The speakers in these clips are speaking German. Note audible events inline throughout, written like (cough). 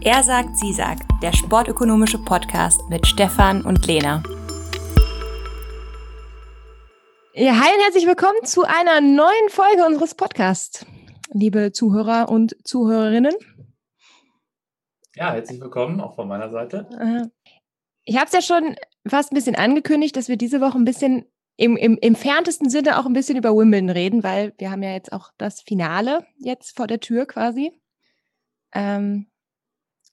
Er sagt, sie sagt, der sportökonomische Podcast mit Stefan und Lena. Ja, hi und herzlich willkommen zu einer neuen Folge unseres Podcasts, liebe Zuhörer und Zuhörerinnen. Ja, herzlich willkommen auch von meiner Seite. Äh, ich habe es ja schon fast ein bisschen angekündigt, dass wir diese Woche ein bisschen im, im entferntesten Sinne auch ein bisschen über Wimbledon reden, weil wir haben ja jetzt auch das Finale jetzt vor der Tür quasi. Ähm,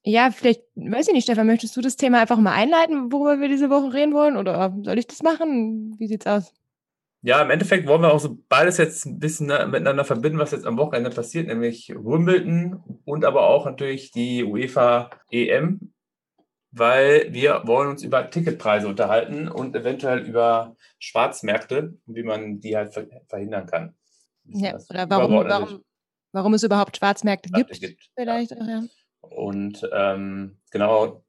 ja, vielleicht, weiß ich nicht, Stefan, möchtest du das Thema einfach mal einleiten, worüber wir diese Woche reden wollen? Oder soll ich das machen? Wie sieht's aus? Ja, im Endeffekt wollen wir auch so beides jetzt ein bisschen miteinander verbinden, was jetzt am Wochenende passiert, nämlich Wimbledon und aber auch natürlich die UEFA EM, weil wir wollen uns über Ticketpreise unterhalten und eventuell über Schwarzmärkte und wie man die halt verhindern kann. Ja, oder warum, warum, warum es überhaupt Schwarzmärkte gibt, gibt. Vielleicht ja. Auch, ja. Und ähm, genau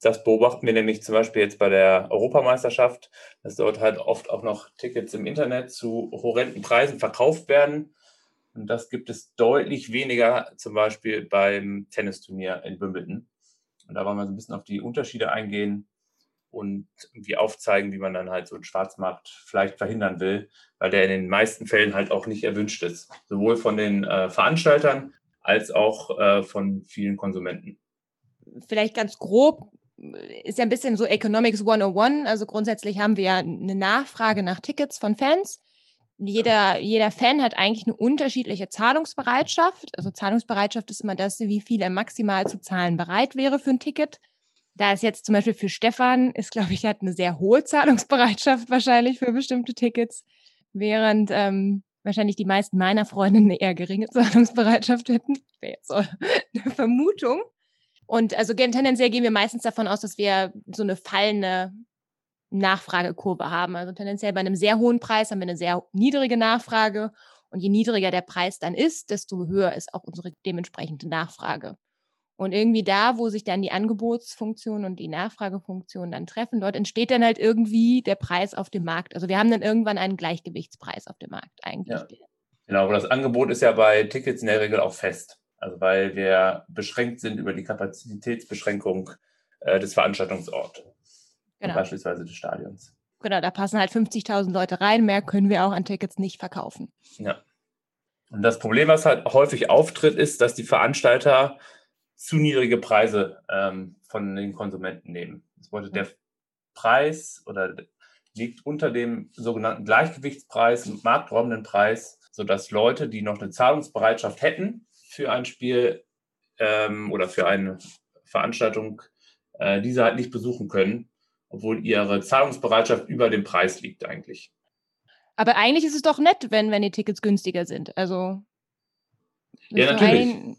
das beobachten wir nämlich zum Beispiel jetzt bei der Europameisterschaft, dass dort halt oft auch noch Tickets im Internet zu horrenden Preisen verkauft werden. Und das gibt es deutlich weniger zum Beispiel beim Tennisturnier in Wimbledon. Und da wollen wir so ein bisschen auf die Unterschiede eingehen und irgendwie aufzeigen, wie man dann halt so einen Schwarzmarkt vielleicht verhindern will, weil der in den meisten Fällen halt auch nicht erwünscht ist. Sowohl von den äh, Veranstaltern als auch äh, von vielen Konsumenten. Vielleicht ganz grob, ist ja ein bisschen so Economics 101. Also grundsätzlich haben wir ja eine Nachfrage nach Tickets von Fans. Jeder, jeder Fan hat eigentlich eine unterschiedliche Zahlungsbereitschaft. Also Zahlungsbereitschaft ist immer das, wie viel er maximal zu zahlen bereit wäre für ein Ticket. Da ist jetzt zum Beispiel für Stefan, ist, glaube ich, hat eine sehr hohe Zahlungsbereitschaft wahrscheinlich für bestimmte Tickets, während ähm, wahrscheinlich die meisten meiner Freundinnen eine eher geringe (laughs) Zahlungsbereitschaft hätten. Wäre jetzt (laughs) eine Vermutung. Und also tendenziell gehen wir meistens davon aus, dass wir so eine fallende Nachfragekurve haben. Also tendenziell bei einem sehr hohen Preis haben wir eine sehr niedrige Nachfrage. Und je niedriger der Preis dann ist, desto höher ist auch unsere dementsprechende Nachfrage. Und irgendwie da, wo sich dann die Angebotsfunktion und die Nachfragefunktion dann treffen, dort entsteht dann halt irgendwie der Preis auf dem Markt. Also wir haben dann irgendwann einen Gleichgewichtspreis auf dem Markt eigentlich. Ja. Genau, aber das Angebot ist ja bei Tickets in der Regel auch fest. Also weil wir beschränkt sind über die Kapazitätsbeschränkung äh, des Veranstaltungsorts. Genau. Beispielsweise des Stadions. Genau, da passen halt 50.000 Leute rein. Mehr können wir auch an Tickets nicht verkaufen. Ja. Und das Problem, was halt häufig auftritt, ist, dass die Veranstalter zu niedrige Preise ähm, von den Konsumenten nehmen. Das bedeutet, der Preis oder liegt unter dem sogenannten Gleichgewichtspreis, marktraumenden Preis, sodass Leute, die noch eine Zahlungsbereitschaft hätten, für ein Spiel ähm, oder für eine Veranstaltung äh, diese halt nicht besuchen können, obwohl ihre Zahlungsbereitschaft über dem Preis liegt eigentlich. Aber eigentlich ist es doch nett, wenn, wenn die Tickets günstiger sind. Also ja, natürlich. Ein,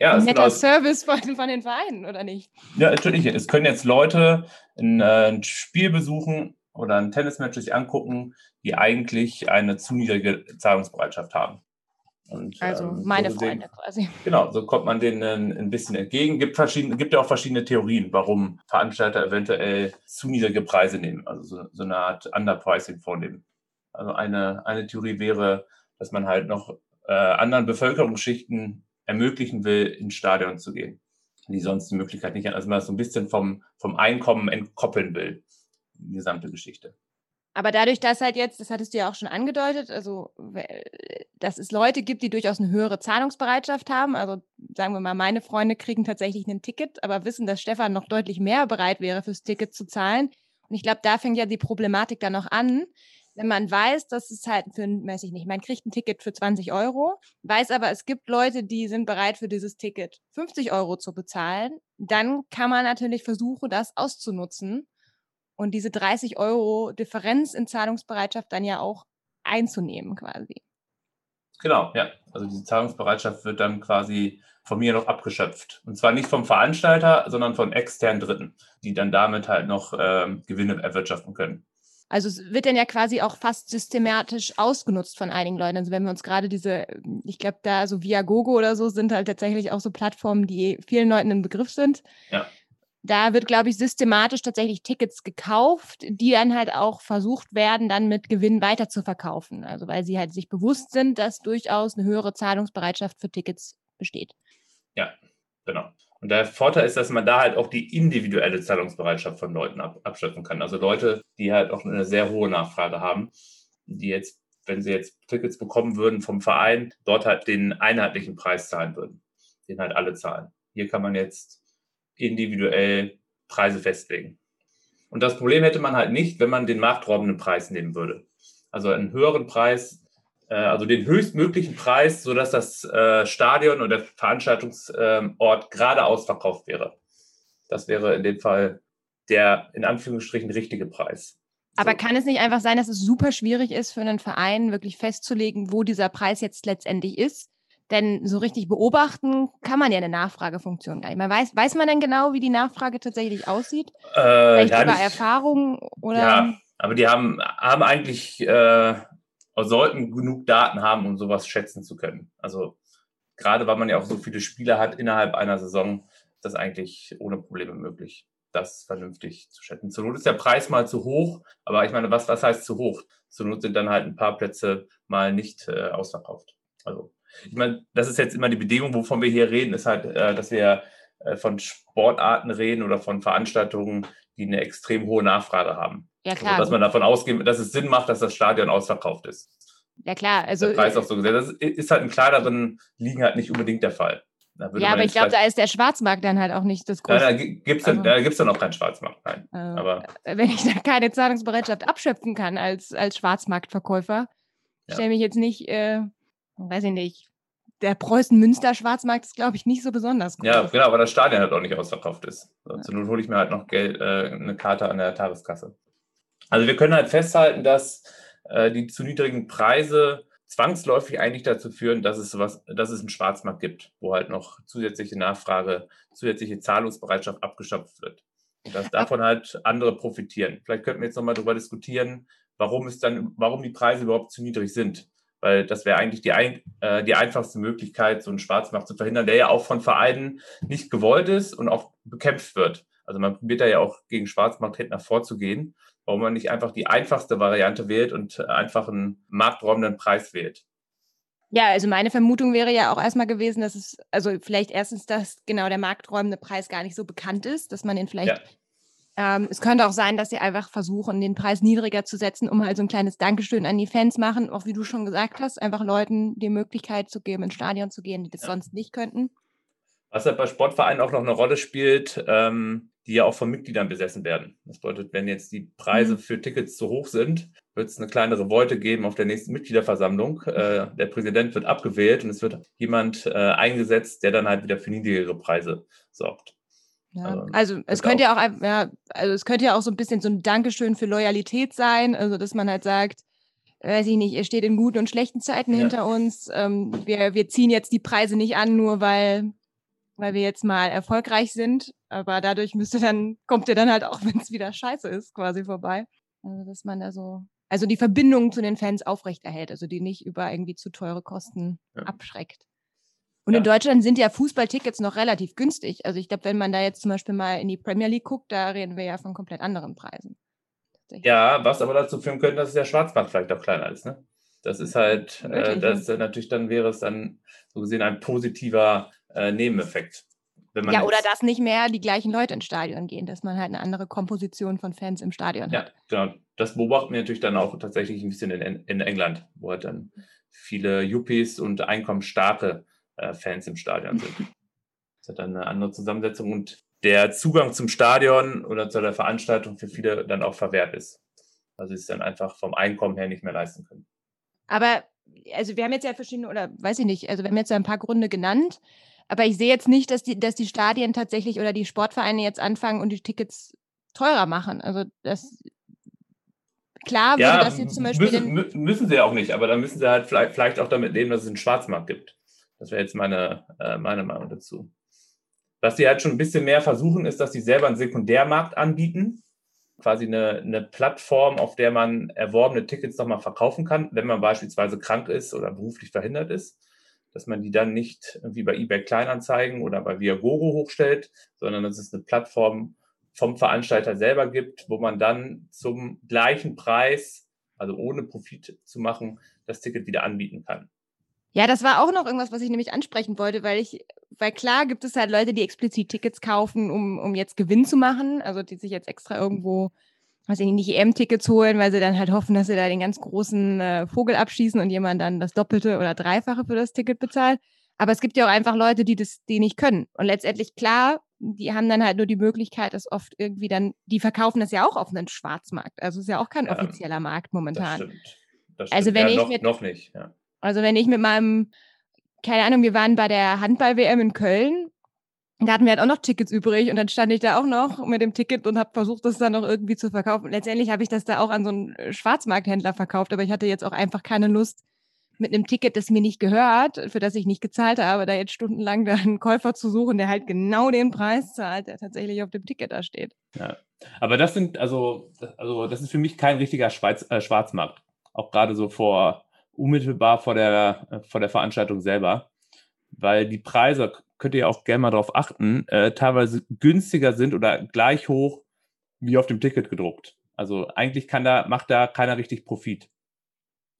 ja, ein netter Service von, von den Vereinen, oder nicht? Ja, natürlich. Es können jetzt Leute ein, äh, ein Spiel besuchen oder ein Tennismatch sich angucken, die eigentlich eine zu niedrige Zahlungsbereitschaft haben. Und, also ähm, meine Freunde den, quasi. Genau, so kommt man denen ein, ein bisschen entgegen. Gibt verschiedene, gibt ja auch verschiedene Theorien, warum Veranstalter eventuell zu niedrige Preise nehmen, also so, so eine Art Underpricing vornehmen. Also eine, eine Theorie wäre, dass man halt noch äh, anderen Bevölkerungsschichten ermöglichen will, ins Stadion zu gehen, die sonst die Möglichkeit nicht haben. Also man das so ein bisschen vom, vom Einkommen entkoppeln will, die gesamte Geschichte. Aber dadurch, dass halt jetzt, das hattest du ja auch schon angedeutet, also dass es Leute gibt, die durchaus eine höhere Zahlungsbereitschaft haben. Also sagen wir mal, meine Freunde kriegen tatsächlich ein Ticket, aber wissen, dass Stefan noch deutlich mehr bereit wäre, fürs Ticket zu zahlen. Und ich glaube, da fängt ja die Problematik dann noch an, wenn man weiß, dass es halt für, weiß ich nicht, man kriegt ein Ticket für 20 Euro, weiß aber, es gibt Leute, die sind bereit für dieses Ticket 50 Euro zu bezahlen, dann kann man natürlich versuchen, das auszunutzen und diese 30 Euro Differenz in Zahlungsbereitschaft dann ja auch einzunehmen quasi. Genau, ja. Also diese Zahlungsbereitschaft wird dann quasi von mir noch abgeschöpft. Und zwar nicht vom Veranstalter, sondern von externen Dritten, die dann damit halt noch ähm, Gewinne erwirtschaften können. Also es wird dann ja quasi auch fast systematisch ausgenutzt von einigen Leuten. Also wenn wir uns gerade diese, ich glaube da so Viagogo oder so sind halt tatsächlich auch so Plattformen, die vielen Leuten ein Begriff sind. Ja. Da wird, glaube ich, systematisch tatsächlich Tickets gekauft, die dann halt auch versucht werden, dann mit Gewinn weiter zu verkaufen. Also weil sie halt sich bewusst sind, dass durchaus eine höhere Zahlungsbereitschaft für Tickets besteht. Ja, genau. Und der Vorteil ist, dass man da halt auch die individuelle Zahlungsbereitschaft von Leuten ab, abschöpfen kann. Also Leute, die halt auch eine sehr hohe Nachfrage haben, die jetzt, wenn sie jetzt Tickets bekommen würden vom Verein, dort halt den einheitlichen Preis zahlen würden, den halt alle zahlen. Hier kann man jetzt individuell Preise festlegen. Und das Problem hätte man halt nicht, wenn man den marktraubenden Preis nehmen würde. Also einen höheren Preis, also den höchstmöglichen Preis, sodass das äh, Stadion oder der Veranstaltungsort gerade ausverkauft wäre. Das wäre in dem Fall der in Anführungsstrichen richtige Preis. Aber so. kann es nicht einfach sein, dass es super schwierig ist für einen Verein, wirklich festzulegen, wo dieser Preis jetzt letztendlich ist? Denn so richtig beobachten kann man ja eine Nachfragefunktion gar nicht. Man weiß, weiß man denn genau, wie die Nachfrage tatsächlich aussieht? Äh, Vielleicht ja, über nicht, Erfahrung oder? Ja, aber die haben, haben eigentlich, äh, sollten genug Daten haben, um sowas schätzen zu können. Also gerade weil man ja auch so viele Spiele hat innerhalb einer Saison, ist das eigentlich ohne Probleme möglich, das vernünftig zu schätzen. Zur Not ist der Preis mal zu hoch, aber ich meine, was, was heißt zu hoch? Zur Not sind dann halt ein paar Plätze mal nicht äh, ausverkauft. Also ich meine, das ist jetzt immer die Bedingung, wovon wir hier reden, ist halt, äh, dass wir äh, von Sportarten reden oder von Veranstaltungen, die eine extrem hohe Nachfrage haben. Ja, also, klar. Also, dass man davon ausgeht, dass es Sinn macht, dass das Stadion ausverkauft ist. Ja, klar. Also, der Preis auch so gesetzt. Das ist halt in kleineren Ligen halt nicht unbedingt der Fall. Ja, aber ich glaube, da ist der Schwarzmarkt dann halt auch nicht das große. Ja, da gibt es also, dann, dann auch keinen Schwarzmarkt. Nein. Äh, aber wenn ich da keine Zahlungsbereitschaft abschöpfen kann als, als Schwarzmarktverkäufer, ja. stelle mich jetzt nicht äh, weiß ich nicht, der Preußen-Münster-Schwarzmarkt ist, glaube ich, nicht so besonders groß. Ja, genau, aber das Stadion halt auch nicht ausverkauft ist. Zur Not hole ich mir halt noch Geld, äh, eine Karte an der Tageskasse. Also wir können halt festhalten, dass äh, die zu niedrigen Preise zwangsläufig eigentlich dazu führen, dass es sowas, dass es einen Schwarzmarkt gibt, wo halt noch zusätzliche Nachfrage, zusätzliche Zahlungsbereitschaft abgeschöpft wird. Und dass davon halt andere profitieren. Vielleicht könnten wir jetzt nochmal darüber diskutieren, warum es dann, warum die Preise überhaupt zu niedrig sind weil das wäre eigentlich die, ein, äh, die einfachste Möglichkeit, so einen Schwarzmarkt zu verhindern, der ja auch von Vereinen nicht gewollt ist und auch bekämpft wird. Also man probiert da ja auch gegen Schwarzmarkthändler vorzugehen, warum man nicht einfach die einfachste Variante wählt und einfach einen markträumenden Preis wählt. Ja, also meine Vermutung wäre ja auch erstmal gewesen, dass es, also vielleicht erstens, dass genau der markträumende Preis gar nicht so bekannt ist, dass man den vielleicht ja. Ähm, es könnte auch sein, dass sie einfach versuchen, den Preis niedriger zu setzen, um halt so ein kleines Dankeschön an die Fans machen, auch wie du schon gesagt hast, einfach Leuten die Möglichkeit zu geben, ins Stadion zu gehen, die das ja. sonst nicht könnten. Was halt bei Sportvereinen auch noch eine Rolle spielt, ähm, die ja auch von Mitgliedern besessen werden. Das bedeutet, wenn jetzt die Preise mhm. für Tickets zu hoch sind, wird es eine kleine Revolte geben auf der nächsten Mitgliederversammlung. Äh, der Präsident wird abgewählt und es wird jemand äh, eingesetzt, der dann halt wieder für niedrigere Preise sorgt. Ja, also, also es könnte ja auch, ja, also es könnte ja auch so ein bisschen so ein Dankeschön für Loyalität sein, also dass man halt sagt, weiß ich nicht, ihr steht in guten und schlechten Zeiten ja. hinter uns. Ähm, wir, wir ziehen jetzt die Preise nicht an, nur weil, weil wir jetzt mal erfolgreich sind. Aber dadurch müsste dann, kommt ihr dann halt auch, (laughs) wenn es wieder scheiße ist, quasi vorbei. Also dass man da so, also die Verbindung zu den Fans aufrechterhält, also die nicht über irgendwie zu teure Kosten ja. abschreckt. Und ja. in Deutschland sind ja Fußballtickets noch relativ günstig. Also ich glaube, wenn man da jetzt zum Beispiel mal in die Premier League guckt, da reden wir ja von komplett anderen Preisen. Ja, was aber dazu führen könnte, dass der Schwarzmarkt vielleicht auch kleiner ist. Ne? Das ist halt, äh, das natürlich dann wäre es dann so gesehen ein positiver äh, Nebeneffekt. Ja, oder dass nicht mehr die gleichen Leute ins Stadion gehen, dass man halt eine andere Komposition von Fans im Stadion ja, hat. Ja, genau. Das beobachten wir natürlich dann auch tatsächlich ein bisschen in, in England, wo halt dann viele Yuppies und einkommensstarke äh, Fans im Stadion sind. (laughs) Das hat dann eine andere Zusammensetzung und der Zugang zum Stadion oder zu der Veranstaltung für viele dann auch verwehrt ist. Also sie es dann einfach vom Einkommen her nicht mehr leisten können. Aber also wir haben jetzt ja verschiedene, oder weiß ich nicht, also wir haben jetzt ja ein paar Gründe genannt, aber ich sehe jetzt nicht, dass die, dass die Stadien tatsächlich oder die Sportvereine jetzt anfangen und die Tickets teurer machen. Also das klar würde ja, das jetzt zum Beispiel. Müssen, müssen sie ja auch nicht, aber dann müssen sie halt vielleicht, vielleicht auch damit leben, dass es einen Schwarzmarkt gibt. Das wäre jetzt meine, äh, meine Meinung dazu. Was sie halt schon ein bisschen mehr versuchen, ist, dass sie selber einen Sekundärmarkt anbieten. Quasi eine, eine Plattform, auf der man erworbene Tickets nochmal verkaufen kann, wenn man beispielsweise krank ist oder beruflich verhindert ist. Dass man die dann nicht wie bei eBay Kleinanzeigen oder bei Viagogo hochstellt, sondern dass es eine Plattform vom Veranstalter selber gibt, wo man dann zum gleichen Preis, also ohne Profit zu machen, das Ticket wieder anbieten kann. Ja, das war auch noch irgendwas, was ich nämlich ansprechen wollte, weil ich, weil klar gibt es halt Leute, die explizit Tickets kaufen, um, um jetzt Gewinn zu machen, also die sich jetzt extra irgendwo, weiß ich nicht, EM-Tickets holen, weil sie dann halt hoffen, dass sie da den ganz großen äh, Vogel abschießen und jemand dann das Doppelte oder Dreifache für das Ticket bezahlt. Aber es gibt ja auch einfach Leute, die das, die nicht können. Und letztendlich, klar, die haben dann halt nur die Möglichkeit, dass oft irgendwie dann, die verkaufen das ja auch auf einen Schwarzmarkt. Also ist ja auch kein ja, offizieller Markt momentan. Das stimmt. Das stimmt. Also wenn ja, ich noch, mit, noch nicht, ja. Also wenn ich mit meinem, keine Ahnung, wir waren bei der Handball-WM in Köln, da hatten wir halt auch noch Tickets übrig und dann stand ich da auch noch mit dem Ticket und habe versucht, das dann noch irgendwie zu verkaufen. Letztendlich habe ich das da auch an so einen Schwarzmarkthändler verkauft, aber ich hatte jetzt auch einfach keine Lust, mit einem Ticket, das mir nicht gehört, für das ich nicht gezahlt habe, da jetzt stundenlang da einen Käufer zu suchen, der halt genau den Preis zahlt, der tatsächlich auf dem Ticket da steht. Ja, aber das sind, also, also das ist für mich kein richtiger Schweiz, äh, Schwarzmarkt. Auch gerade so vor, unmittelbar vor der, äh, vor der Veranstaltung selber, weil die Preise, könnt ihr auch gerne mal darauf achten, äh, teilweise günstiger sind oder gleich hoch wie auf dem Ticket gedruckt. Also eigentlich kann da, macht da keiner richtig Profit.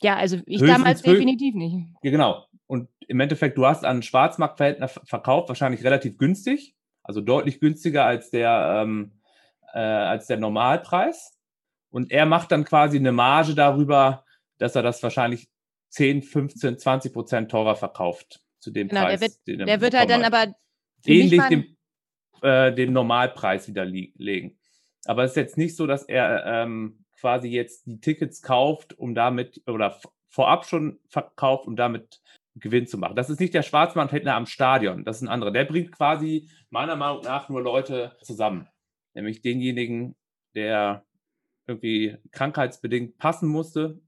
Ja, also ich Höchstens damals definitiv nicht. Ja, genau. Und im Endeffekt, du hast an Schwarzmarktverhältner verkauft, wahrscheinlich relativ günstig, also deutlich günstiger als der, ähm, äh, als der Normalpreis. Und er macht dann quasi eine Marge darüber, dass er das wahrscheinlich 10, 15, 20 Prozent teurer verkauft zu dem genau, Preis. Der wird, der wird halt dann aber ähnlich dem, äh, dem Normalpreis widerlegen. Aber es ist jetzt nicht so, dass er ähm, quasi jetzt die Tickets kauft, um damit oder vorab schon verkauft, um damit Gewinn zu machen. Das ist nicht der Schwarzmarkthändler am Stadion, das ist ein anderer. Der bringt quasi meiner Meinung nach nur Leute zusammen. Nämlich denjenigen, der irgendwie krankheitsbedingt passen musste,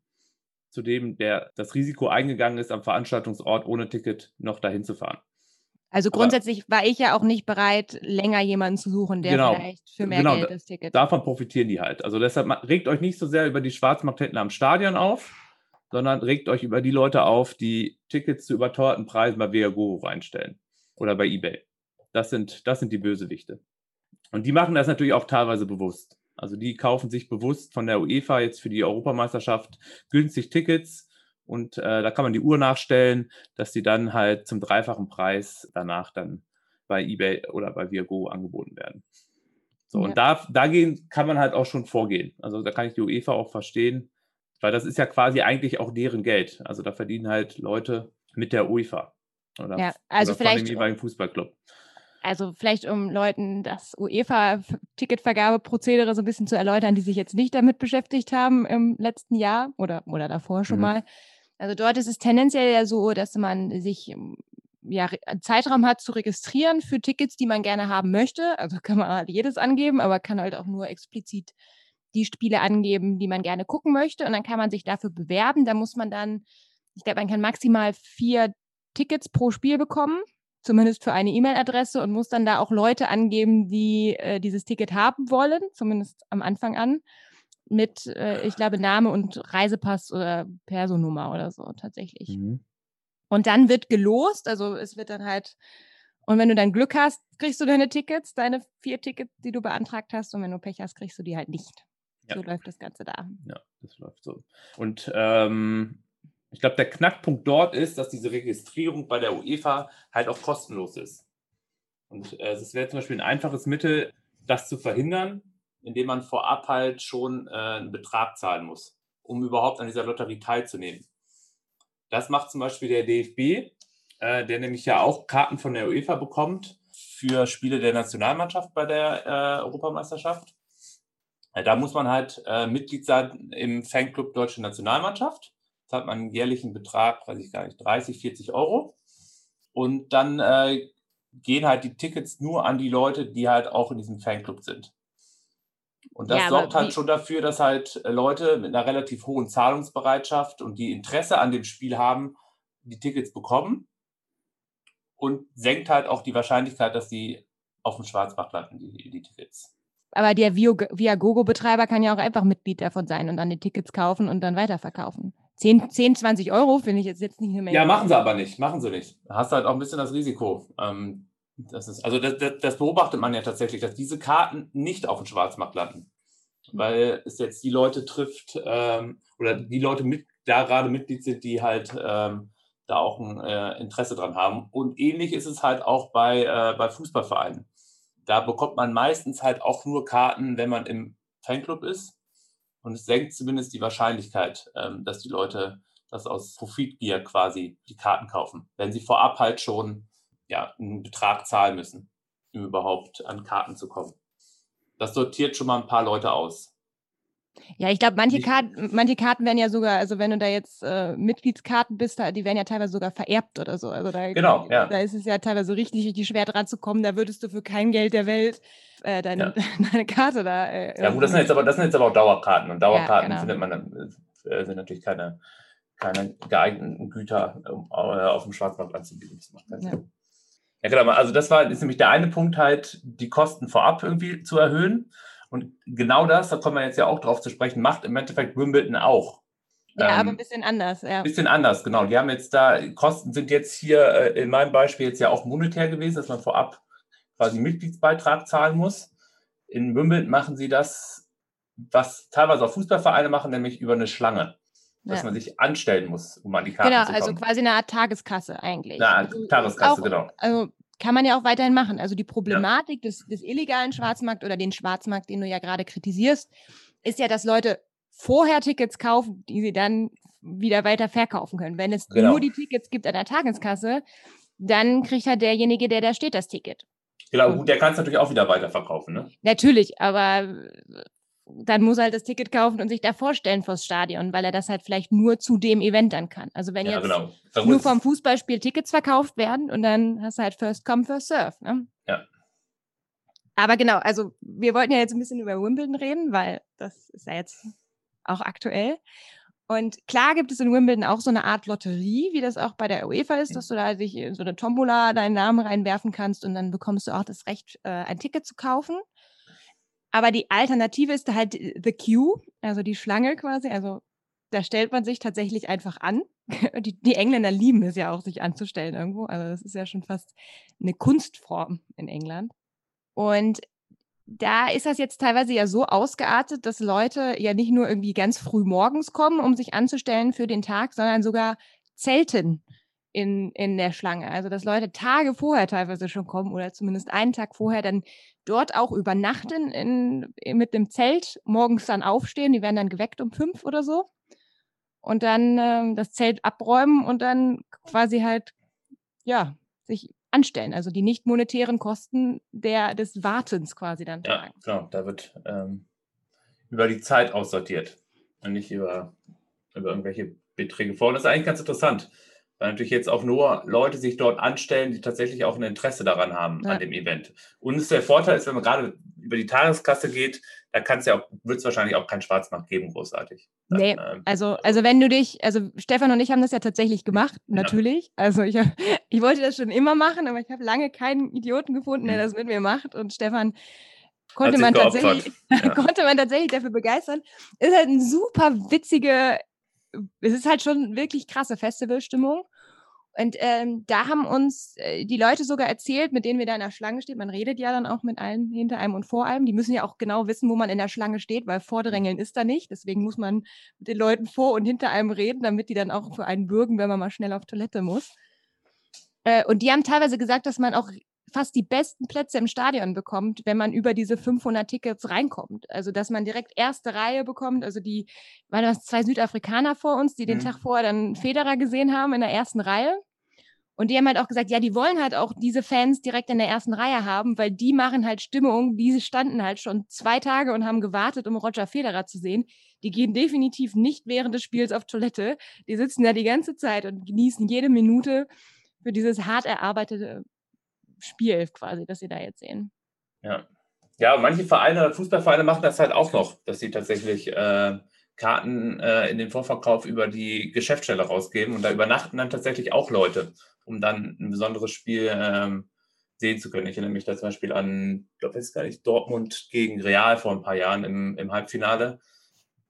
zu dem, der das Risiko eingegangen ist, am Veranstaltungsort ohne Ticket noch dahin zu fahren. Also grundsätzlich Aber, war ich ja auch nicht bereit, länger jemanden zu suchen, der genau, vielleicht für mehr genau, Geld das Ticket. Davon profitieren die halt. Also deshalb regt euch nicht so sehr über die Schwarzmarkthändler am Stadion auf, sondern regt euch über die Leute auf, die Tickets zu überteuerten Preisen bei Viagogo reinstellen oder bei eBay. Das sind, das sind die Bösewichte. Und die machen das natürlich auch teilweise bewusst. Also die kaufen sich bewusst von der UEFA jetzt für die Europameisterschaft günstig Tickets, und äh, da kann man die Uhr nachstellen, dass die dann halt zum dreifachen Preis danach dann bei eBay oder bei Viago angeboten werden. So, ja. und da, dagegen kann man halt auch schon vorgehen. Also da kann ich die UEFA auch verstehen, weil das ist ja quasi eigentlich auch deren Geld. Also da verdienen halt Leute mit der UEFA. Oder, ja, also oder vielleicht. Von dem jeweiligen Fußballclub. Also vielleicht um Leuten das UEFA-Ticketvergabeprozedere so ein bisschen zu erläutern, die sich jetzt nicht damit beschäftigt haben im letzten Jahr oder, oder davor schon mhm. mal. Also dort ist es tendenziell ja so, dass man sich ja, einen Zeitraum hat zu registrieren für Tickets, die man gerne haben möchte. Also kann man halt jedes angeben, aber kann halt auch nur explizit die Spiele angeben, die man gerne gucken möchte. Und dann kann man sich dafür bewerben. Da muss man dann, ich glaube, man kann maximal vier Tickets pro Spiel bekommen, zumindest für eine E-Mail-Adresse und muss dann da auch Leute angeben, die äh, dieses Ticket haben wollen, zumindest am Anfang an mit, äh, ich glaube, Name und Reisepass oder Personummer oder so tatsächlich. Mhm. Und dann wird gelost, also es wird dann halt, und wenn du dann Glück hast, kriegst du deine Tickets, deine vier Tickets, die du beantragt hast, und wenn du Pech hast, kriegst du die halt nicht. Ja. So läuft das Ganze da. Ja, das läuft so. Und ähm, ich glaube, der Knackpunkt dort ist, dass diese Registrierung bei der UEFA halt auch kostenlos ist. Und äh, es wäre zum Beispiel ein einfaches Mittel, das zu verhindern, indem man vorab halt schon äh, einen Betrag zahlen muss, um überhaupt an dieser Lotterie teilzunehmen. Das macht zum Beispiel der DFB, äh, der nämlich ja auch Karten von der UEFA bekommt für Spiele der Nationalmannschaft bei der äh, Europameisterschaft. Äh, da muss man halt äh, Mitglied sein im Fanclub Deutsche Nationalmannschaft. Hat man einen jährlichen Betrag, weiß ich gar nicht, 30, 40 Euro. Und dann äh, gehen halt die Tickets nur an die Leute, die halt auch in diesem Fanclub sind. Und das ja, sorgt halt schon dafür, dass halt äh, Leute mit einer relativ hohen Zahlungsbereitschaft und die Interesse an dem Spiel haben, die Tickets bekommen und senkt halt auch die Wahrscheinlichkeit, dass sie auf dem Schwarzmarkt landen, die, die Tickets. Aber der Viagogo-Betreiber kann ja auch einfach Mitglied davon sein und dann die Tickets kaufen und dann weiterverkaufen. 10, 10 20 Euro finde ich jetzt, jetzt nicht mehr. Ja, machen sie aber nicht. Machen sie nicht. Da hast du halt auch ein bisschen das Risiko. Ähm, das ist, also das, das, beobachtet man ja tatsächlich, dass diese Karten nicht auf dem Schwarzmarkt landen. Weil es jetzt die Leute trifft ähm, oder die Leute mit, da gerade Mitglied sind, die halt ähm, da auch ein äh, Interesse dran haben. Und ähnlich ist es halt auch bei, äh, bei Fußballvereinen. Da bekommt man meistens halt auch nur Karten, wenn man im Fanclub ist. Und es senkt zumindest die Wahrscheinlichkeit, ähm, dass die Leute das aus Profitgier quasi die Karten kaufen, wenn sie vorab halt schon ja, einen Betrag zahlen müssen, um überhaupt an Karten zu kommen. Das sortiert schon mal ein paar Leute aus. Ja, ich glaube, manche Karten, manche Karten werden ja sogar, also wenn du da jetzt äh, Mitgliedskarten bist, die werden ja teilweise sogar vererbt oder so. Also da, genau, ja. da ist es ja teilweise richtig, richtig schwer dran zu kommen. Da würdest du für kein Geld der Welt äh, deine, ja. (laughs) deine Karte da. Äh, ja, gut, das sind, jetzt aber, das sind jetzt aber auch Dauerkarten. Und Dauerkarten ja, genau. findet man, äh, sind natürlich keine, keine geeigneten Güter, um äh, auf dem Schwarzmarkt anzubieten. Das macht keinen Sinn. Ja, genau. Also das war ist nämlich der eine Punkt halt, die Kosten vorab irgendwie zu erhöhen. Und genau das, da kommen wir jetzt ja auch drauf zu sprechen, macht im Endeffekt Wimbledon auch. Ja, ähm, aber ein bisschen anders, ja. Ein bisschen anders, genau. Die haben jetzt da, Kosten sind jetzt hier äh, in meinem Beispiel jetzt ja auch monetär gewesen, dass man vorab quasi Mitgliedsbeitrag zahlen muss. In Wimbledon machen sie das, was teilweise auch Fußballvereine machen, nämlich über eine Schlange. Dass ja. man sich anstellen muss, um an die Karte genau, zu kommen. Genau, also quasi eine Art Tageskasse eigentlich. Eine Art also, Tageskasse, auch, genau. Also kann man ja auch weiterhin machen. Also die Problematik ja. des, des illegalen Schwarzmarkt oder den Schwarzmarkt, den du ja gerade kritisierst, ist ja, dass Leute vorher Tickets kaufen, die sie dann wieder weiter verkaufen können. Wenn es genau. nur die Tickets gibt an der Tageskasse, dann kriegt halt derjenige, der da steht, das Ticket. Genau, gut, der kann es natürlich auch wieder weiterverkaufen, ne? Natürlich, aber dann muss er halt das Ticket kaufen und sich da vorstellen vors Stadion, weil er das halt vielleicht nur zu dem Event dann kann. Also wenn ja, jetzt genau. nur vom Fußballspiel Tickets verkauft werden und dann hast du halt First Come, First Serve. Ne? Ja. Aber genau, also wir wollten ja jetzt ein bisschen über Wimbledon reden, weil das ist ja jetzt auch aktuell. Und klar gibt es in Wimbledon auch so eine Art Lotterie, wie das auch bei der UEFA ist, dass du da sich so eine Tombola deinen Namen reinwerfen kannst und dann bekommst du auch das Recht, äh, ein Ticket zu kaufen. Aber die Alternative ist halt The Queue, also die Schlange quasi. Also da stellt man sich tatsächlich einfach an. (laughs) Die, die, Engländer lieben es ja auch, sich anzustellen irgendwo. Also das ist ja schon fast eine Kunstform in England. Und da ist das jetzt teilweise ja so ausgeartet, dass Leute ja nicht nur irgendwie ganz früh morgens kommen, um sich anzustellen für den Tag, sondern sogar zelten in, in der Schlange. Also dass Leute Tage vorher teilweise schon kommen oder zumindest einen Tag vorher dann dort auch übernachten in, mit dem Zelt, morgens dann aufstehen, die werden dann geweckt um fünf oder so und dann äh, das Zelt abräumen und dann quasi halt, ja, sich anstellen, also die nicht monetären Kosten der, des Wartens quasi dann tragen. Ja, genau, da wird ähm, über die Zeit aussortiert und nicht über, über irgendwelche Beträge vor. Und das ist eigentlich ganz interessant weil natürlich jetzt auch nur Leute sich dort anstellen, die tatsächlich auch ein Interesse daran haben, ja. an dem Event. Und der Vorteil ist, wenn man gerade über die Tageskasse geht, da kann es ja auch, wird es wahrscheinlich auch keinen Schwarzmarkt geben, großartig. Dann, nee, ähm, also, also wenn du dich, also Stefan und ich haben das ja tatsächlich gemacht, natürlich. Ja. Also ich, (laughs) ich wollte das schon immer machen, aber ich habe lange keinen Idioten gefunden, der mhm. das mit mir macht. Und Stefan konnte man, tatsächlich, ja. (laughs) konnte man tatsächlich dafür begeistern. Ist halt ein super witzige, es ist halt schon wirklich krasse Festivalstimmung. Und ähm, da haben uns äh, die Leute sogar erzählt, mit denen wir da in der Schlange stehen. Man redet ja dann auch mit allen hinter einem und vor einem. Die müssen ja auch genau wissen, wo man in der Schlange steht, weil Vordrängeln ist da nicht. Deswegen muss man mit den Leuten vor und hinter einem reden, damit die dann auch für einen bürgen, wenn man mal schnell auf Toilette muss. Äh, und die haben teilweise gesagt, dass man auch fast die besten Plätze im Stadion bekommt, wenn man über diese 500 Tickets reinkommt. Also, dass man direkt erste Reihe bekommt. Also, die waren das zwei Südafrikaner vor uns, die den mhm. Tag vorher dann Federer gesehen haben in der ersten Reihe. Und die haben halt auch gesagt, ja, die wollen halt auch diese Fans direkt in der ersten Reihe haben, weil die machen halt Stimmung. Diese standen halt schon zwei Tage und haben gewartet, um Roger Federer zu sehen. Die gehen definitiv nicht während des Spiels auf Toilette. Die sitzen da die ganze Zeit und genießen jede Minute für dieses hart erarbeitete Spiel quasi, das sie da jetzt sehen. Ja. Ja, manche Vereine, Fußballvereine machen das halt auch noch, dass sie tatsächlich äh, Karten äh, in den Vorverkauf über die Geschäftsstelle rausgeben und da übernachten dann tatsächlich auch Leute, um dann ein besonderes Spiel ähm, sehen zu können. Ich erinnere mich da zum Beispiel an, ich glaube, jetzt gar nicht, Dortmund gegen Real vor ein paar Jahren im, im Halbfinale.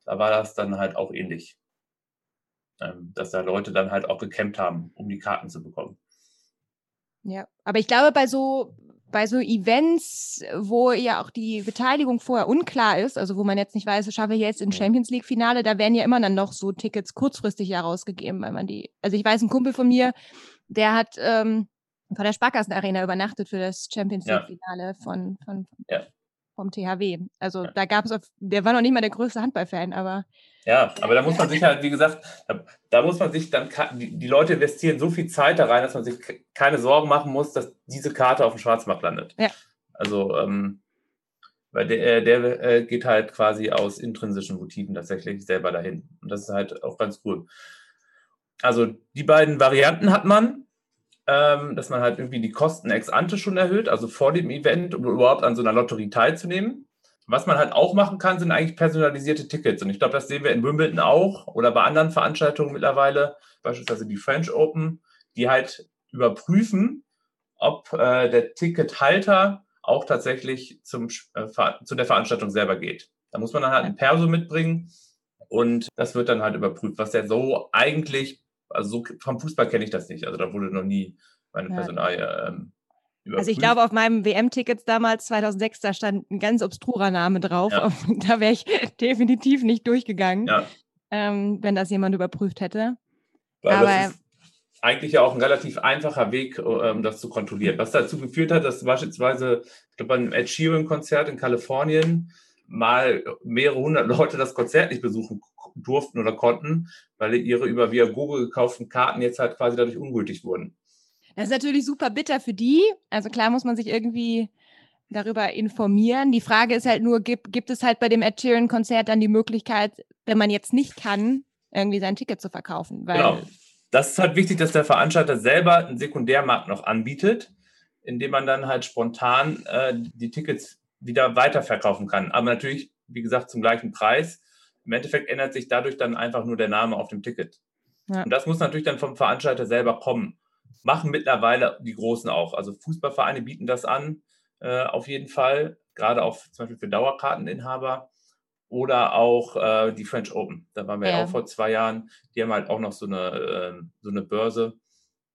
Da war das dann halt auch ähnlich. Ähm, dass da Leute dann halt auch gekämpft haben, um die Karten zu bekommen. Ja, aber ich glaube, bei so bei so Events, wo ja auch die Beteiligung vorher unklar ist, also wo man jetzt nicht weiß, schaffe ich jetzt im Champions League Finale, da werden ja immer dann noch so Tickets kurzfristig herausgegeben, weil man die, also ich weiß, ein Kumpel von mir, der hat ähm, vor der Sparkassen Arena übernachtet für das Champions League Finale ja. von, von, ja. Vom THW. Also da gab es, der war noch nicht mal der größte Handballfan, aber ja, aber da muss man sich halt, wie gesagt, da, da muss man sich dann, die, die, Leute investieren so viel Zeit da rein, dass man sich keine Sorgen machen muss, dass diese Karte auf dem Schwarzmarkt landet. Ja. Also, ähm, weil der, äh, der äh, geht halt quasi aus intrinsischen Motiven tatsächlich selber dahin. Und das ist halt auch ganz cool. Also, die beiden Varianten hat man, ähm, dass man halt irgendwie die Kosten ex ante schon erhöht, also vor dem Event, um überhaupt an so einer Lotterie teilzunehmen. Was man halt auch machen kann, sind eigentlich personalisierte Tickets. Und ich glaube, das sehen wir in Wimbledon auch oder bei anderen Veranstaltungen mittlerweile, beispielsweise die French Open, die halt überprüfen, ob äh, der Tickethalter auch tatsächlich zum, äh, zu der Veranstaltung selber geht. Da muss man dann halt ein Perso mitbringen und das wird dann halt überprüft, was der so eigentlich, also so vom Fußball kenne ich das nicht. Also da wurde noch nie meine Personalie ähm, Überprüft. Also ich glaube, auf meinem WM-Tickets damals 2006, da stand ein ganz obstrurer Name drauf. Ja. (laughs) Da wäre ich (laughs) definitiv nicht durchgegangen, ja. ähm, wenn das jemand überprüft hätte. Weil Aber das ist eigentlich ja auch ein relativ einfacher Weg, um das zu kontrollieren. Was dazu geführt hat, dass beispielsweise, ich glaube, bei einem Ed Sheeran-Konzert in Kalifornien mal mehrere hundert Leute das Konzert nicht besuchen durften oder konnten, weil ihre über via Google gekauften Karten jetzt halt quasi dadurch ungültig wurden. Das ist natürlich super bitter für die. Also klar muss man sich irgendwie darüber informieren. Die Frage ist halt nur, gibt, gibt es halt bei dem Ed Sheeran-Konzert dann die Möglichkeit, wenn man jetzt nicht kann, irgendwie sein Ticket zu verkaufen? Genau. Das ist halt wichtig, dass der Veranstalter selber einen Sekundärmarkt noch anbietet, indem man dann halt spontan äh, die Tickets wieder weiterverkaufen kann. Aber natürlich, wie gesagt, zum gleichen Preis. Im Endeffekt ändert sich dadurch dann einfach nur der Name auf dem Ticket. Ja. Und das muss natürlich dann vom Veranstalter selber kommen machen mittlerweile die Großen auch. Also Fußballvereine bieten das an, äh, auf jeden Fall, gerade auch zum Beispiel für Dauerkarteninhaber oder auch äh, die French Open. Da waren wir ja. auch vor zwei Jahren. Die haben halt auch noch so eine, äh, so eine Börse,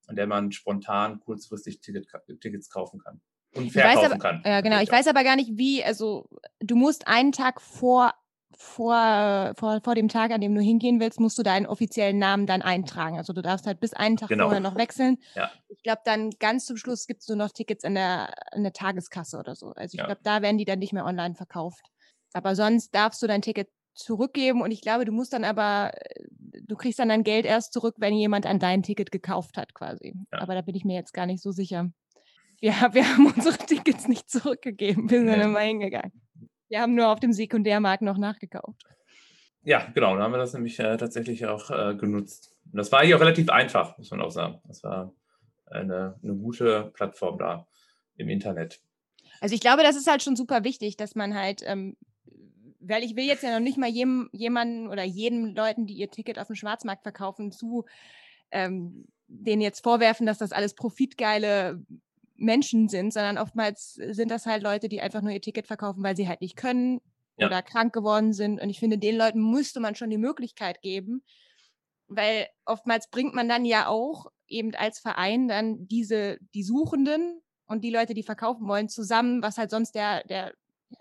an der man spontan kurzfristig Ticket, Tickets kaufen kann. Und verkaufen aber, kann. Ja, genau. Ich weiß aber gar nicht, wie, also du musst einen Tag vor vor, vor, vor dem Tag, an dem du hingehen willst, musst du deinen offiziellen Namen dann eintragen. Also du darfst halt bis einen Tag genau. vorher noch wechseln. Ja. Ich glaube, dann ganz zum Schluss gibt es nur noch Tickets in der, in der Tageskasse oder so. Also ich ja. glaube, da werden die dann nicht mehr online verkauft. Aber sonst darfst du dein Ticket zurückgeben und ich glaube, du musst dann aber, du kriegst dann dein Geld erst zurück, wenn jemand an dein Ticket gekauft hat quasi. Ja. Aber da bin ich mir jetzt gar nicht so sicher. Wir, (laughs) wir haben unsere Tickets nicht zurückgegeben, wir sind nee. immer hingegangen. Wir haben nur auf dem Sekundärmarkt noch nachgekauft. Ja, genau, da haben wir das nämlich äh, tatsächlich auch äh, genutzt. Und das war hier auch relativ einfach, muss man auch sagen. Das war eine, eine gute Plattform da im Internet. Also ich glaube, das ist halt schon super wichtig, dass man halt, ähm, weil ich will jetzt ja noch nicht mal jedem, jemanden oder jedem Leuten, die ihr Ticket auf dem Schwarzmarkt verkaufen, zu ähm, denen jetzt vorwerfen, dass das alles profitgeile Menschen sind, sondern oftmals sind das halt Leute, die einfach nur ihr Ticket verkaufen, weil sie halt nicht können ja. oder krank geworden sind. Und ich finde, den Leuten müsste man schon die Möglichkeit geben, weil oftmals bringt man dann ja auch eben als Verein dann diese, die Suchenden und die Leute, die verkaufen wollen, zusammen, was halt sonst der, der,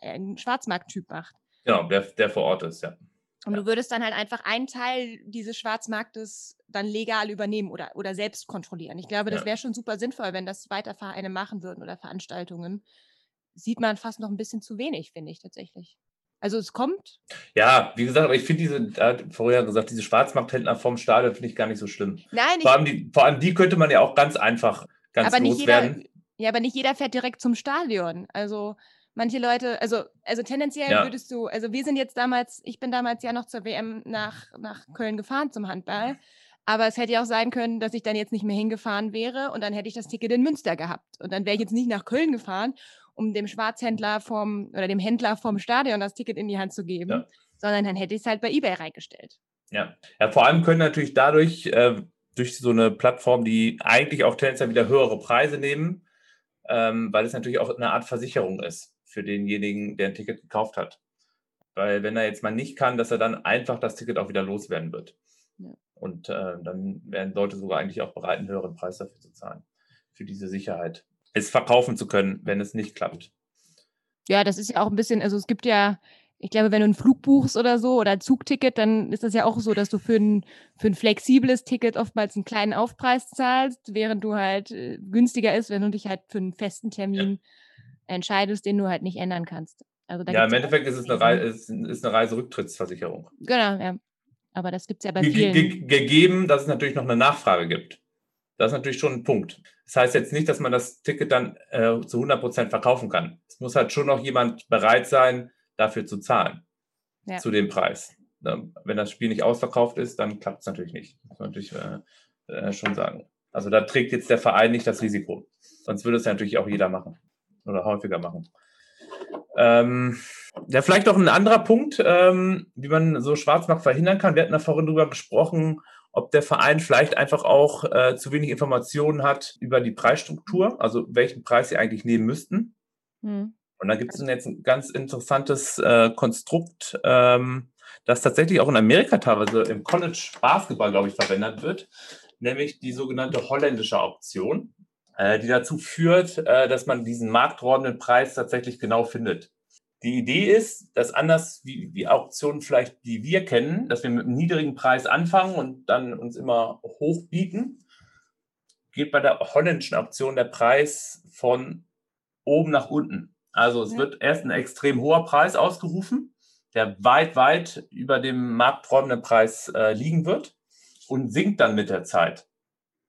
der Schwarzmarkttyp macht. Genau, der, der vor Ort ist, ja. Und du würdest dann halt einfach einen Teil dieses Schwarzmarktes dann legal übernehmen oder, oder selbst kontrollieren. Ich glaube, das wäre schon super sinnvoll, wenn das weiter Vereine machen würden oder Veranstaltungen. Sieht man fast noch ein bisschen zu wenig, finde ich tatsächlich. Also es kommt. Ja, wie gesagt, aber ich finde diese, da vorher gesagt, diese Schwarzmarkthändler vom Stadion finde ich gar nicht so schlimm. Nein, vor allem, die, vor allem die könnte man ja auch ganz einfach ganz aber loswerden. Jeder, ja, aber nicht jeder fährt direkt zum Stadion. Also manche Leute, also, also tendenziell ja. würdest du, also wir sind jetzt damals, ich bin damals ja noch zur WM nach, nach Köln gefahren zum Handball. Aber es hätte ja auch sein können, dass ich dann jetzt nicht mehr hingefahren wäre und dann hätte ich das Ticket in Münster gehabt. Und dann wäre ich jetzt nicht nach Köln gefahren, um dem Schwarzhändler vom oder dem Händler vom Stadion das Ticket in die Hand zu geben, ja. sondern dann hätte ich es halt bei eBay reingestellt. Ja. ja, vor allem können natürlich dadurch, äh, durch so eine Plattform, die eigentlich auch tendenziell wieder höhere Preise nehmen, ähm, weil es natürlich auch eine Art Versicherung ist für denjenigen, der ein Ticket gekauft hat. Weil wenn er jetzt mal nicht kann, dass er dann einfach das Ticket auch wieder loswerden wird. Ja. Und äh, dann werden Leute sogar eigentlich auch bereit, einen höheren Preis dafür zu zahlen, für diese Sicherheit. es verkaufen zu können, wenn es nicht klappt. Ja, das ist ja auch ein bisschen, also es gibt ja, ich glaube, wenn du einen Flug buchst oder so oder ein Zugticket, dann ist das ja auch so, dass du für ein, für ein flexibles Ticket oftmals einen kleinen Aufpreis zahlst, während du halt äh, günstiger ist, wenn du dich halt für einen festen Termin ja. Entscheidest, den du halt nicht ändern kannst. Also ja, im Endeffekt ist es eine, Reise, ist, ist eine Reiserücktrittsversicherung. Genau, ja. Aber das gibt es ja bei ge vielen. Ge gegeben, dass es natürlich noch eine Nachfrage gibt. Das ist natürlich schon ein Punkt. Das heißt jetzt nicht, dass man das Ticket dann äh, zu 100 Prozent verkaufen kann. Es muss halt schon noch jemand bereit sein, dafür zu zahlen. Ja. Zu dem Preis. Wenn das Spiel nicht ausverkauft ist, dann klappt es natürlich nicht. Muss man natürlich äh, äh, schon sagen. Also da trägt jetzt der Verein nicht das Risiko. Sonst würde es ja natürlich auch jeder machen. Oder häufiger machen. Ähm, ja, vielleicht noch ein anderer Punkt, ähm, wie man so Schwarzmarkt verhindern kann. Wir hatten da vorhin drüber gesprochen, ob der Verein vielleicht einfach auch äh, zu wenig Informationen hat über die Preisstruktur, also welchen Preis sie eigentlich nehmen müssten. Hm. Und da gibt es jetzt ein ganz interessantes äh, Konstrukt, ähm, das tatsächlich auch in Amerika teilweise im College Basketball, glaube ich, verwendet wird, nämlich die sogenannte holländische Option, äh, die dazu führt, äh, dass man diesen marktordnenden Preis tatsächlich genau findet. Die Idee ist, dass anders wie die Auktionen vielleicht, die wir kennen, dass wir mit einem niedrigen Preis anfangen und dann uns immer hoch bieten, geht bei der holländischen Auktion der Preis von oben nach unten. Also es ja. wird erst ein extrem hoher Preis ausgerufen, der weit, weit über dem markträumenden Preis äh, liegen wird und sinkt dann mit der Zeit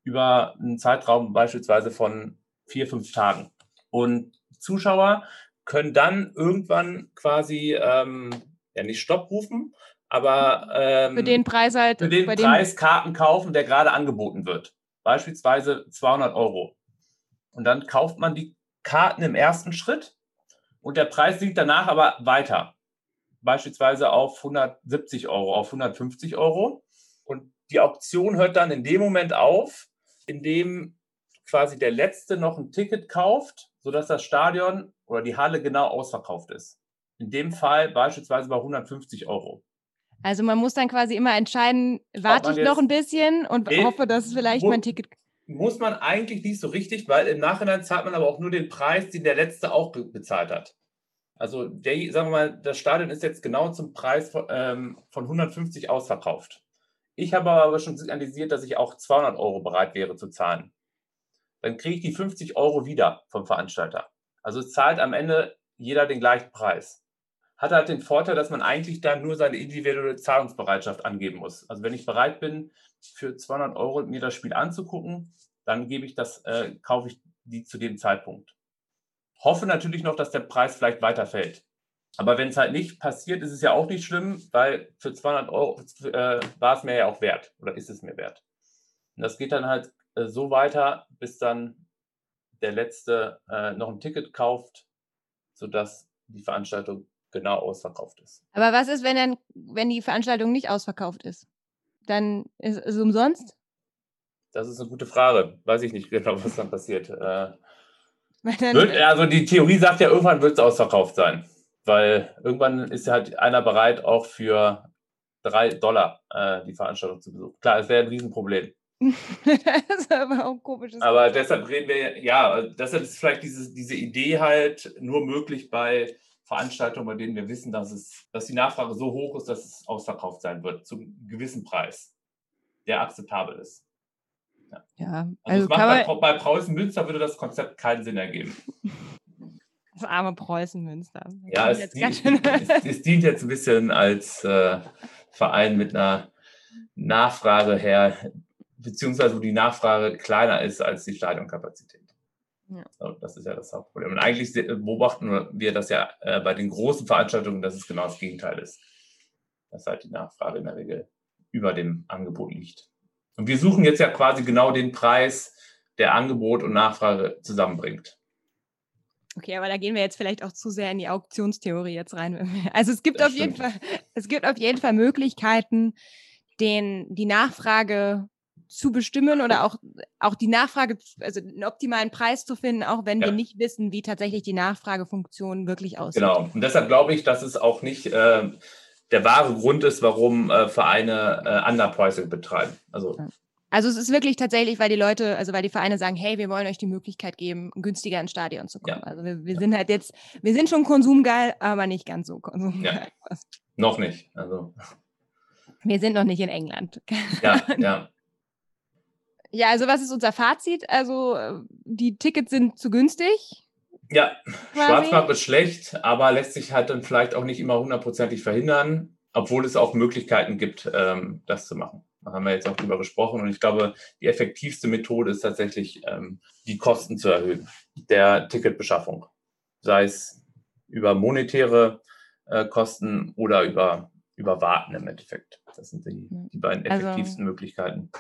über einen Zeitraum beispielsweise von vier, fünf Tagen. Und Zuschauer können dann irgendwann quasi ähm, ja nicht Stopp rufen, aber ähm, für den Preis halt für den Preis Karten kaufen, der gerade angeboten wird. Beispielsweise 200 Euro. Und dann kauft man die Karten im ersten Schritt und der Preis sinkt danach aber weiter. Beispielsweise auf 170 Euro, auf 150 Euro. Und die Auktion hört dann in dem Moment auf, in dem quasi der Letzte noch ein Ticket kauft, sodass das Stadion oder die Halle genau ausverkauft ist. In dem Fall beispielsweise bei 150 Euro. Also man muss dann quasi immer entscheiden, warte ich noch ein bisschen und hoffe, dass vielleicht muss, mein Ticket. Muss man eigentlich nicht so richtig, weil im Nachhinein zahlt man aber auch nur den Preis, den der Letzte auch bezahlt hat. Also der, sagen wir mal, das Stadion ist jetzt genau zum Preis von, ähm, von 150 ausverkauft. Ich habe aber schon signalisiert, dass ich auch 200 Euro bereit wäre zu zahlen. Dann kriege ich die 50 Euro wieder vom Veranstalter. Also zahlt am Ende jeder den gleichen Preis. Hat halt den Vorteil, dass man eigentlich dann nur seine individuelle Zahlungsbereitschaft angeben muss. Also wenn ich bereit bin, für 200 Euro mir das Spiel anzugucken, dann gebe ich das, äh, kaufe ich die zu dem Zeitpunkt. Hoffe natürlich noch, dass der Preis vielleicht weiterfällt. Aber wenn es halt nicht passiert, ist es ja auch nicht schlimm, weil für 200 Euro äh, war es mir ja auch wert oder ist es mir wert. Und das geht dann halt äh, so weiter, bis dann der Letzte äh, noch ein Ticket kauft, sodass die Veranstaltung genau ausverkauft ist. Aber was ist, wenn, dann, wenn die Veranstaltung nicht ausverkauft ist? Dann ist es umsonst? Das ist eine gute Frage. Weiß ich nicht genau, was dann passiert. Äh, (laughs) wird, also die Theorie sagt ja, irgendwann wird es ausverkauft sein weil irgendwann ist ja halt einer bereit, auch für drei Dollar äh, die Veranstaltung zu besuchen. Klar, es wäre ein Riesenproblem. (laughs) das ist aber auch ein komisches. Aber Problem. deshalb reden wir, ja, deshalb ist vielleicht diese, diese Idee halt nur möglich bei Veranstaltungen, bei denen wir wissen, dass, es, dass die Nachfrage so hoch ist, dass es ausverkauft sein wird, zu einem gewissen Preis, der akzeptabel ist. Ja, ja also, also bei, bei Preußen Münster würde das Konzept keinen Sinn ergeben. (laughs) Das arme Preußen-Münster. Ja, es, dient, (laughs) es, es, dient jetzt ein bisschen als äh, Verein mit einer Nachfrage her, beziehungsweise wo die Nachfrage kleiner ist als die Stadionkapazität. Ja. Das ist ja das Hauptproblem. Und eigentlich beobachten wir das ja äh, bei den großen Veranstaltungen, dass es genau das Gegenteil ist. Dass halt die Nachfrage in der Regel über dem Angebot liegt. Und wir suchen jetzt ja quasi genau den Preis, der Angebot und Nachfrage zusammenbringt. Okay, aber da gehen wir jetzt vielleicht auch zu sehr in die Auktionstheorie jetzt rein. Also es gibt das auf stimmt. jeden Fall, es gibt auf jeden Fall Möglichkeiten, den, die Nachfrage zu bestimmen oder auch, auch die Nachfrage, also einen optimalen Preis zu finden, auch wenn ja. wir nicht wissen, wie tatsächlich die Nachfragefunktion wirklich aussieht. Genau. Und deshalb glaube ich, dass es auch nicht äh, der wahre Grund ist, warum äh, Vereine äh, Underpricing betreiben. Also ja. Also es ist wirklich tatsächlich, weil die Leute, also weil die Vereine sagen, hey, wir wollen euch die Möglichkeit geben, günstiger ins Stadion zu kommen. Ja. Also wir, wir ja. sind halt jetzt, wir sind schon konsumgeil, aber nicht ganz so konsumgeil. Ja. (laughs) Noch nicht. Also. Wir sind noch nicht in England. (laughs) Ja, ja. Ja, also was ist unser Fazit? Also die Tickets sind zu günstig. Ja, Schwarzmarkt ist schlecht, aber lässt sich halt dann vielleicht auch nicht immer hundertprozentig verhindern, obwohl es auch Möglichkeiten gibt, ähm, das zu machen. Da haben wir jetzt auch drüber gesprochen und ich glaube, die effektivste Methode ist tatsächlich, ähm, die Kosten zu erhöhen der Ticketbeschaffung. Sei es über monetäre äh, Kosten oder über, über Warten im Endeffekt. Das sind die, die beiden also effektivsten also, Möglichkeiten.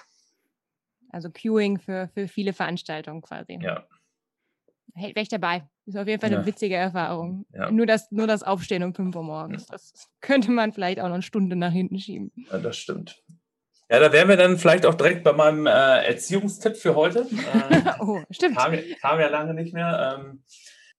Also Queuing für, für viele Veranstaltungen quasi. Ja. Wäre ich dabei. Ist auf jeden Fall eine ja. witzige Erfahrung. Ja. Nur, das, nur das Aufstehen um 5 Uhr morgens. Das könnte man vielleicht auch noch eine Stunde nach hinten schieben. Ja, das stimmt. Ja, da wären wir dann vielleicht auch direkt bei meinem äh, Erziehungstipp für heute. (laughs) Äh, oh, stimmt. Kam, kam, ja lange nicht mehr. Ähm,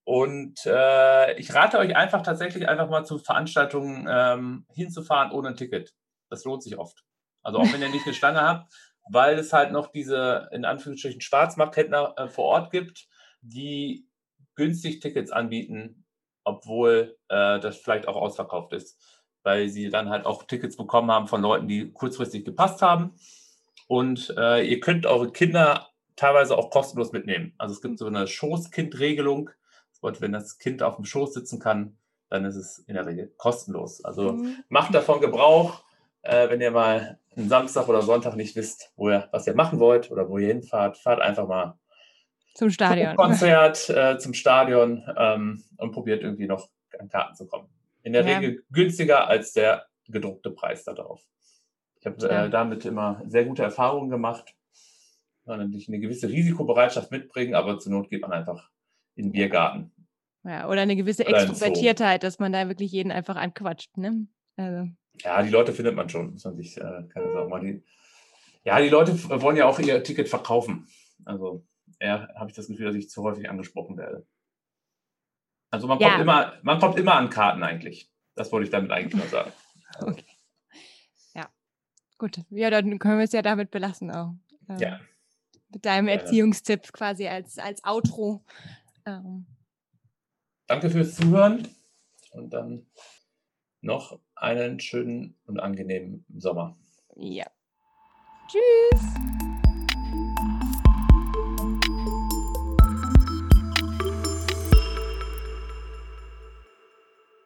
und äh, ich rate euch einfach tatsächlich einfach mal zu Veranstaltungen ähm, hinzufahren ohne ein Ticket. Das lohnt sich oft. Also auch wenn ihr nicht eine Stange habt, weil es halt noch diese in Anführungsstrichen Schwarzmarkthändler äh, vor Ort gibt, die günstig Tickets anbieten, obwohl äh, das vielleicht auch ausverkauft ist, weil sie dann halt auch Tickets bekommen haben von Leuten, die kurzfristig gepasst haben. Und äh, ihr könnt eure Kinder teilweise auch kostenlos mitnehmen. Also es gibt so eine Schoßkindregelung. Das wenn das Kind auf dem Schoß sitzen kann, dann ist es in der Regel kostenlos. Also mhm. macht davon Gebrauch, äh, wenn ihr mal einen Samstag oder Sonntag nicht wisst, wo ihr, was ihr machen wollt oder wo ihr hinfahrt, fahrt einfach mal zum Stadion. Konzert äh, zum Stadion ähm, und probiert irgendwie noch an Karten zu kommen. In der ja. Regel günstiger als der gedruckte Preis da drauf. Ich habe äh, ja. damit immer sehr gute Erfahrungen gemacht. Man natürlich eine gewisse Risikobereitschaft mitbringen, aber zur Not geht man einfach in den Biergarten. Ja, oder eine gewisse oder Extrovertiertheit, dass man da wirklich jeden einfach anquatscht. Ne? Also. Ja, die Leute findet man schon, muss man sich äh, keine Sorgen machen. Ja, die Leute wollen ja auch ihr Ticket verkaufen. Also eher habe ich das Gefühl, dass ich zu häufig angesprochen werde. Also man kommt, ja. immer, man kommt immer an Karten eigentlich. Das wollte ich damit eigentlich nur sagen. (laughs) Okay. Ja. Gut. Ja, dann können wir es ja damit belassen auch. Ähm, ja. Mit deinem Erziehungstipp quasi als, als Outro. Ähm. Danke fürs Zuhören und dann noch einen schönen und angenehmen Sommer. Ja. Tschüss.